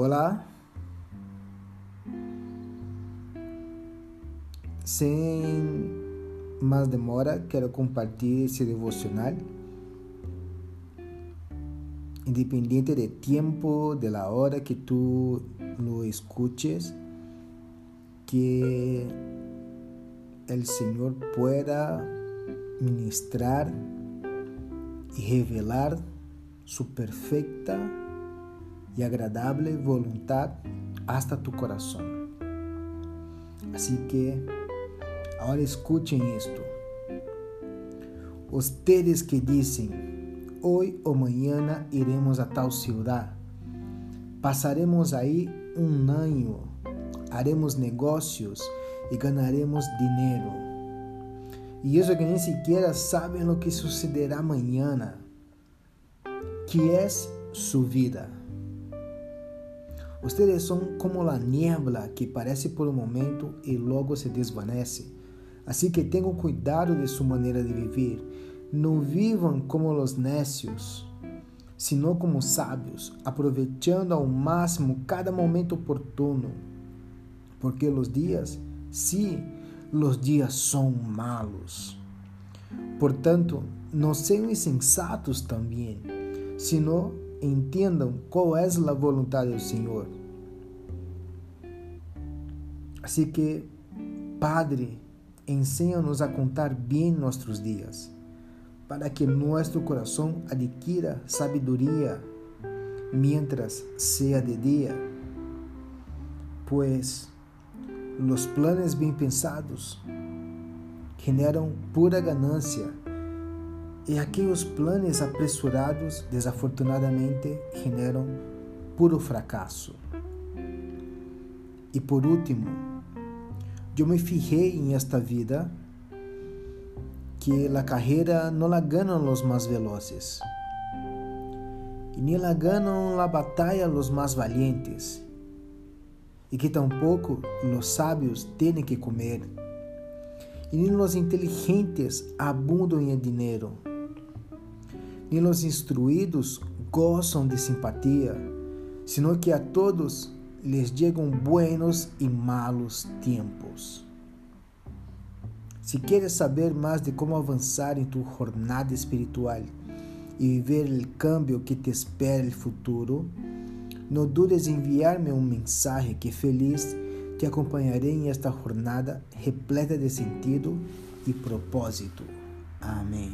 Hola. Sin más demora, quiero compartir ese devocional. Independiente del tiempo, de la hora que tú lo escuches, que el Señor pueda ministrar y revelar su perfecta e agradável vontade hasta tu coração. Assim que agora escutem isto. Ustedes que dizem, hoje ou amanhã iremos a tal cidade, passaremos aí um ano, haremos negócios e ganharemos dinheiro. E isso que nem sequer sabem o que sucederá amanhã, que é sua vida. Ustedes são como a niebla que parece por um momento e logo se desvanece. Assim que tenham cuidado de sua maneira de viver. Não vivam como os necios, sino como sábios, aproveitando ao máximo cada momento oportuno. Porque os dias, sim, os dias são malos. Portanto, não sejam insensatos também, sino entendam qual é a vontade do Senhor. Assim que, Padre, ensina-nos a contar bem nossos dias, para que nosso coração adquira sabedoria, mientras seja de dia, pois os planos bem pensados generam pura ganância e aqueles planos apresurados, desafortunadamente, generam puro fracasso. E por último, eu me fijei em esta vida que a carreira não la ganam os mais velozes, e nem la ganam a batalha os mais valientes, e que tampouco os sábios têm que comer, e nem os inteligentes abundam em dinheiro nem os instruídos gozam de simpatia, sino que a todos les chegam buenos e malos tempos. Se queres saber mais de como avançar em tua jornada espiritual e viver o cambio que te espera no futuro, não dudes em enviar-me um mensagem que feliz te acompanharei em esta jornada repleta de sentido e propósito. Amém.